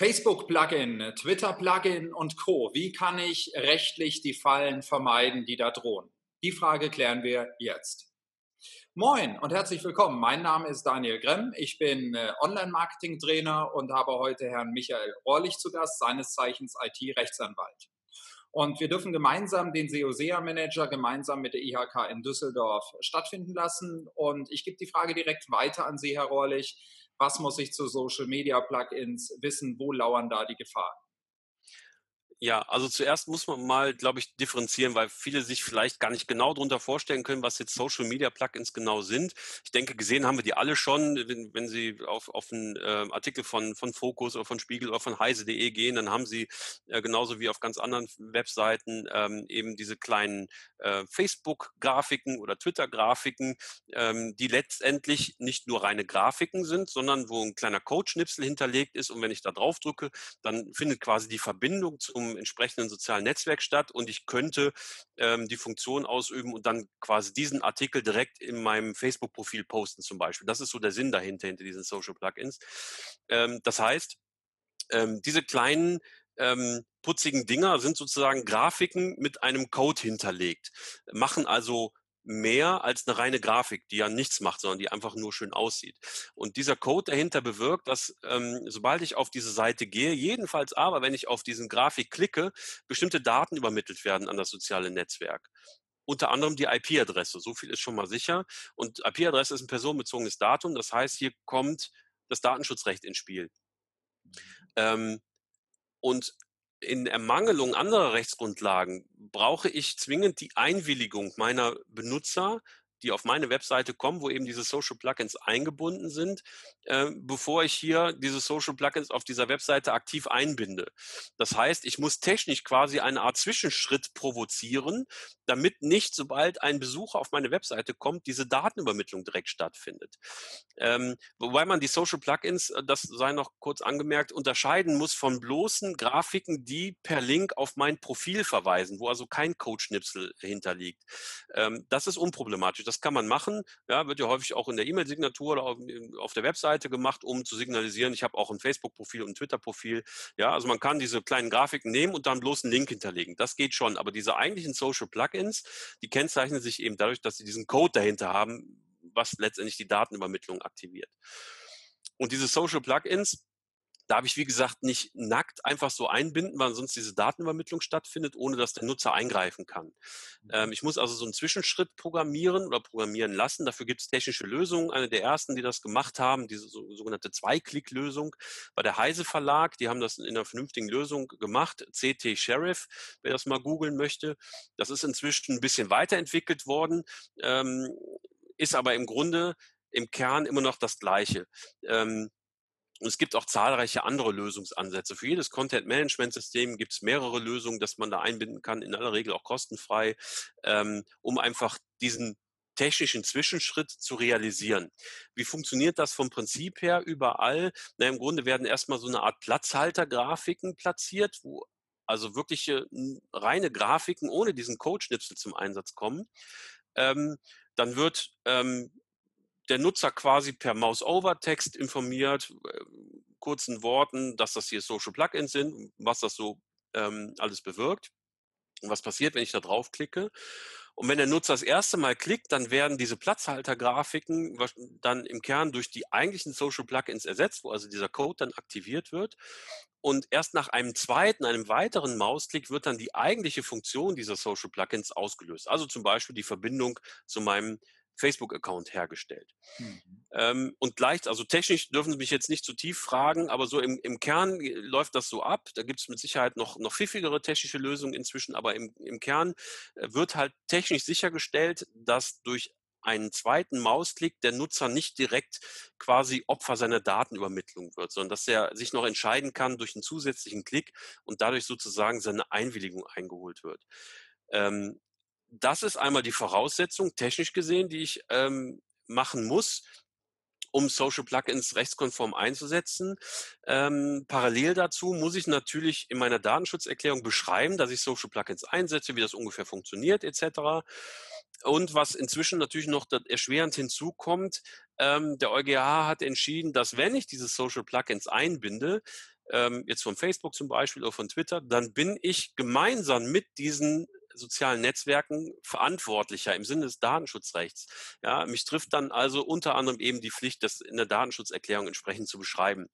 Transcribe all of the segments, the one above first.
Facebook-Plugin, Twitter-Plugin und Co. Wie kann ich rechtlich die Fallen vermeiden, die da drohen? Die Frage klären wir jetzt. Moin und herzlich willkommen. Mein Name ist Daniel Gremm. Ich bin äh, Online-Marketing-Trainer und habe heute Herrn Michael Rohrlich zu Gast, seines Zeichens IT-Rechtsanwalt. Und wir dürfen gemeinsam den SEO-SEA-Manager gemeinsam mit der IHK in Düsseldorf stattfinden lassen. Und ich gebe die Frage direkt weiter an Sie, Herr Rohrlich was muss ich zu Social Media Plugins wissen, wo lauern da die Gefahren? Ja, also zuerst muss man mal, glaube ich, differenzieren, weil viele sich vielleicht gar nicht genau darunter vorstellen können, was jetzt Social Media Plugins genau sind. Ich denke, gesehen haben wir die alle schon. Wenn, wenn Sie auf, auf einen äh, Artikel von, von Focus oder von Spiegel oder von heise.de gehen, dann haben Sie äh, genauso wie auf ganz anderen Webseiten ähm, eben diese kleinen äh, Facebook-Grafiken oder Twitter-Grafiken, ähm, die letztendlich nicht nur reine Grafiken sind, sondern wo ein kleiner Codeschnipsel hinterlegt ist. Und wenn ich da drauf drücke, dann findet quasi die Verbindung zum entsprechenden sozialen Netzwerk statt und ich könnte ähm, die Funktion ausüben und dann quasi diesen Artikel direkt in meinem Facebook-Profil posten zum Beispiel. Das ist so der Sinn dahinter, hinter diesen Social Plugins. Ähm, das heißt, ähm, diese kleinen ähm, putzigen Dinger sind sozusagen Grafiken mit einem Code hinterlegt, machen also mehr als eine reine Grafik, die ja nichts macht, sondern die einfach nur schön aussieht. Und dieser Code dahinter bewirkt, dass ähm, sobald ich auf diese Seite gehe, jedenfalls aber, wenn ich auf diesen Grafik klicke, bestimmte Daten übermittelt werden an das soziale Netzwerk. Unter anderem die IP-Adresse, so viel ist schon mal sicher. Und IP-Adresse ist ein personenbezogenes Datum, das heißt, hier kommt das Datenschutzrecht ins Spiel. Ähm, und in Ermangelung anderer Rechtsgrundlagen brauche ich zwingend die Einwilligung meiner Benutzer, die auf meine Webseite kommen, wo eben diese Social Plugins eingebunden sind, äh, bevor ich hier diese Social Plugins auf dieser Webseite aktiv einbinde. Das heißt, ich muss technisch quasi eine Art Zwischenschritt provozieren, damit nicht, sobald ein Besucher auf meine Webseite kommt, diese Datenübermittlung direkt stattfindet. Ähm, wobei man die Social Plugins, äh, das sei noch kurz angemerkt, unterscheiden muss von bloßen Grafiken, die per Link auf mein Profil verweisen, wo also kein Codeschnipsel hinterliegt. Ähm, das ist unproblematisch. Das kann man machen. Ja, wird ja häufig auch in der E-Mail-Signatur oder auf, auf der Webseite gemacht, um zu signalisieren, ich habe auch ein Facebook-Profil und ein Twitter-Profil. Ja, also man kann diese kleinen Grafiken nehmen und dann bloß einen Link hinterlegen. Das geht schon. Aber diese eigentlichen Social Plugins die kennzeichnen sich eben dadurch, dass sie diesen Code dahinter haben, was letztendlich die Datenübermittlung aktiviert. Und diese Social Plugins, darf ich, wie gesagt, nicht nackt einfach so einbinden, weil sonst diese Datenübermittlung stattfindet, ohne dass der Nutzer eingreifen kann. Mhm. Ähm, ich muss also so einen Zwischenschritt programmieren oder programmieren lassen. Dafür gibt es technische Lösungen. Eine der ersten, die das gemacht haben, diese so, sogenannte Zwei-Klick-Lösung, war der Heise Verlag. Die haben das in einer vernünftigen Lösung gemacht. CT Sheriff, wer das mal googeln möchte. Das ist inzwischen ein bisschen weiterentwickelt worden, ähm, ist aber im Grunde im Kern immer noch das Gleiche. Ähm, und es gibt auch zahlreiche andere Lösungsansätze. Für jedes Content-Management-System gibt es mehrere Lösungen, dass man da einbinden kann, in aller Regel auch kostenfrei, ähm, um einfach diesen technischen Zwischenschritt zu realisieren. Wie funktioniert das vom Prinzip her überall? Na, Im Grunde werden erstmal so eine Art Platzhaltergrafiken platziert, wo also wirkliche reine Grafiken ohne diesen Codeschnipsel zum Einsatz kommen. Ähm, dann wird ähm, der Nutzer quasi per Mouse-Over-Text informiert, äh, kurzen Worten, dass das hier Social Plugins sind, was das so ähm, alles bewirkt und was passiert, wenn ich da draufklicke. Und wenn der Nutzer das erste Mal klickt, dann werden diese Platzhaltergrafiken dann im Kern durch die eigentlichen Social Plugins ersetzt, wo also dieser Code dann aktiviert wird. Und erst nach einem zweiten, einem weiteren Mausklick wird dann die eigentliche Funktion dieser Social Plugins ausgelöst. Also zum Beispiel die Verbindung zu meinem Facebook-Account hergestellt. Mhm. Ähm, und gleich, also technisch dürfen Sie mich jetzt nicht zu tief fragen, aber so im, im Kern äh, läuft das so ab. Da gibt es mit Sicherheit noch, noch pfiffigere technische Lösungen inzwischen, aber im, im Kern äh, wird halt technisch sichergestellt, dass durch einen zweiten Mausklick der Nutzer nicht direkt quasi Opfer seiner Datenübermittlung wird, sondern dass er sich noch entscheiden kann durch einen zusätzlichen Klick und dadurch sozusagen seine Einwilligung eingeholt wird. Ähm, das ist einmal die Voraussetzung, technisch gesehen, die ich ähm, machen muss, um Social Plugins rechtskonform einzusetzen. Ähm, parallel dazu muss ich natürlich in meiner Datenschutzerklärung beschreiben, dass ich Social Plugins einsetze, wie das ungefähr funktioniert etc. Und was inzwischen natürlich noch erschwerend hinzukommt, ähm, der EuGH hat entschieden, dass wenn ich diese Social Plugins einbinde, ähm, jetzt von Facebook zum Beispiel oder von Twitter, dann bin ich gemeinsam mit diesen sozialen Netzwerken verantwortlicher im Sinne des Datenschutzrechts. Ja, mich trifft dann also unter anderem eben die Pflicht, das in der Datenschutzerklärung entsprechend zu beschreiben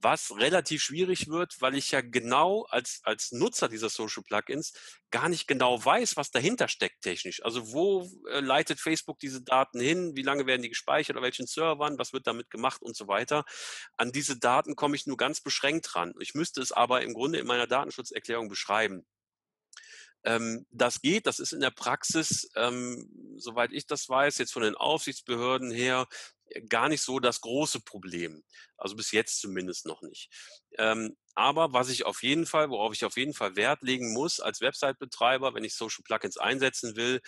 was relativ schwierig wird, weil ich ja genau als, als Nutzer dieser Social Plugins gar nicht genau weiß, was dahinter steckt technisch. Also wo äh, leitet Facebook diese Daten hin, wie lange werden die gespeichert, auf welchen Servern, was wird damit gemacht und so weiter. An diese Daten komme ich nur ganz beschränkt ran. Ich müsste es aber im Grunde in meiner Datenschutzerklärung beschreiben. Ähm, das geht, das ist in der Praxis, ähm, soweit ich das weiß, jetzt von den Aufsichtsbehörden her gar nicht so das große Problem. Also bis jetzt zumindest noch nicht. Ähm, aber was ich auf jeden Fall, worauf ich auf jeden Fall Wert legen muss als Website-Betreiber, wenn ich Social Plugins einsetzen will,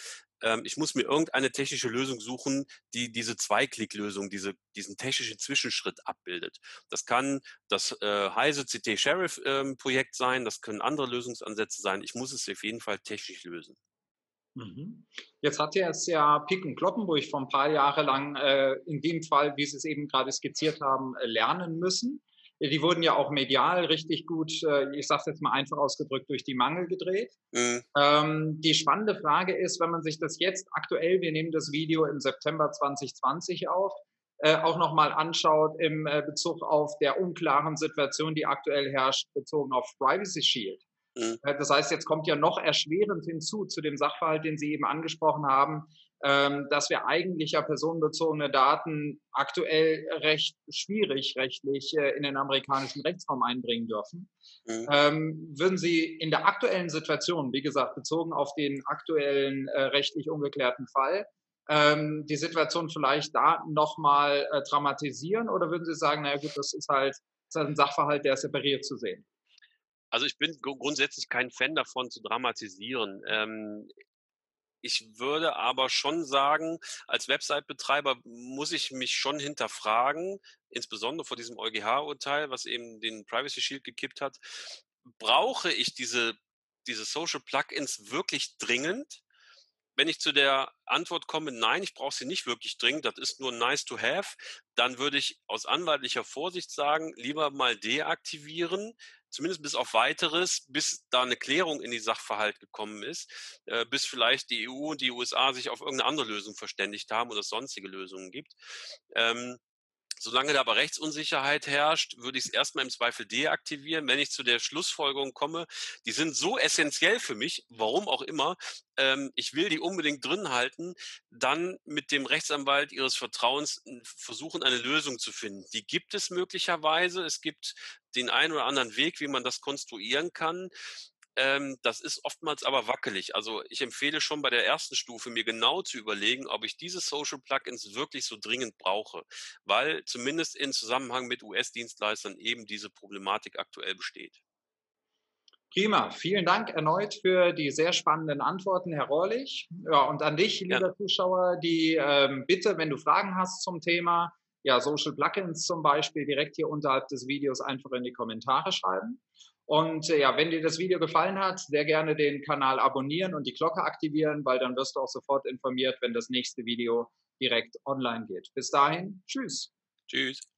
ähm, ich muss mir irgendeine technische Lösung suchen, die diese Zwei-Klick-Lösung, diese, diesen technischen Zwischenschritt abbildet. Das kann das äh, Heise CT Sheriff ähm, Projekt sein, das können andere Lösungsansätze sein. Ich muss es auf jeden Fall technisch lösen. Mhm. Jetzt hat ja es ja Pick und Kloppenburg vor ein paar Jahre lang äh, in dem Fall, wie Sie es eben gerade skizziert haben, äh, lernen müssen. Die wurden ja auch medial richtig gut, äh, ich sage es jetzt mal einfach ausgedrückt, durch die Mangel gedreht. Mhm. Ähm, die spannende Frage ist, wenn man sich das jetzt aktuell, wir nehmen das Video im September 2020 auf, äh, auch nochmal anschaut im äh, Bezug auf der unklaren Situation, die aktuell herrscht, bezogen auf Privacy Shield. Mhm. Äh, das heißt, jetzt kommt ja noch erschwerend hinzu zu dem Sachverhalt, den Sie eben angesprochen haben, ähm, dass wir eigentlich ja personenbezogene Daten aktuell recht schwierig rechtlich äh, in den amerikanischen Rechtsraum einbringen dürfen. Mhm. Ähm, würden Sie in der aktuellen Situation, wie gesagt, bezogen auf den aktuellen äh, rechtlich ungeklärten Fall, ähm, die Situation vielleicht da nochmal dramatisieren oder würden Sie sagen, naja gut, das ist halt, das ist halt ein Sachverhalt, der separiert zu sehen? Also ich bin grundsätzlich kein Fan davon zu dramatisieren. Ähm, ich würde aber schon sagen, als Website-Betreiber muss ich mich schon hinterfragen, insbesondere vor diesem EuGH-Urteil, was eben den Privacy Shield gekippt hat. Brauche ich diese, diese Social Plugins wirklich dringend? Wenn ich zu der Antwort komme, nein, ich brauche sie nicht wirklich dringend, das ist nur nice to have, dann würde ich aus anwaltlicher Vorsicht sagen, lieber mal deaktivieren, zumindest bis auf weiteres, bis da eine Klärung in die Sachverhalt gekommen ist, äh, bis vielleicht die EU und die USA sich auf irgendeine andere Lösung verständigt haben oder es sonstige Lösungen gibt. Ähm, Solange da aber Rechtsunsicherheit herrscht, würde ich es erstmal im Zweifel deaktivieren. Wenn ich zu der Schlussfolgerung komme, die sind so essentiell für mich, warum auch immer, ähm, ich will die unbedingt drin halten, dann mit dem Rechtsanwalt Ihres Vertrauens versuchen, eine Lösung zu finden. Die gibt es möglicherweise. Es gibt den einen oder anderen Weg, wie man das konstruieren kann. Ähm, das ist oftmals aber wackelig. Also ich empfehle schon bei der ersten Stufe mir genau zu überlegen, ob ich diese Social Plugins wirklich so dringend brauche, weil zumindest in Zusammenhang mit US-Dienstleistern eben diese Problematik aktuell besteht. Prima, vielen Dank erneut für die sehr spannenden Antworten, Herr Rohrlich. Ja, und an dich, lieber ja. Zuschauer, die ähm, Bitte, wenn du Fragen hast zum Thema, ja, Social Plugins zum Beispiel, direkt hier unterhalb des Videos einfach in die Kommentare schreiben. Und äh, ja, wenn dir das Video gefallen hat, sehr gerne den Kanal abonnieren und die Glocke aktivieren, weil dann wirst du auch sofort informiert, wenn das nächste Video direkt online geht. Bis dahin, tschüss. Tschüss.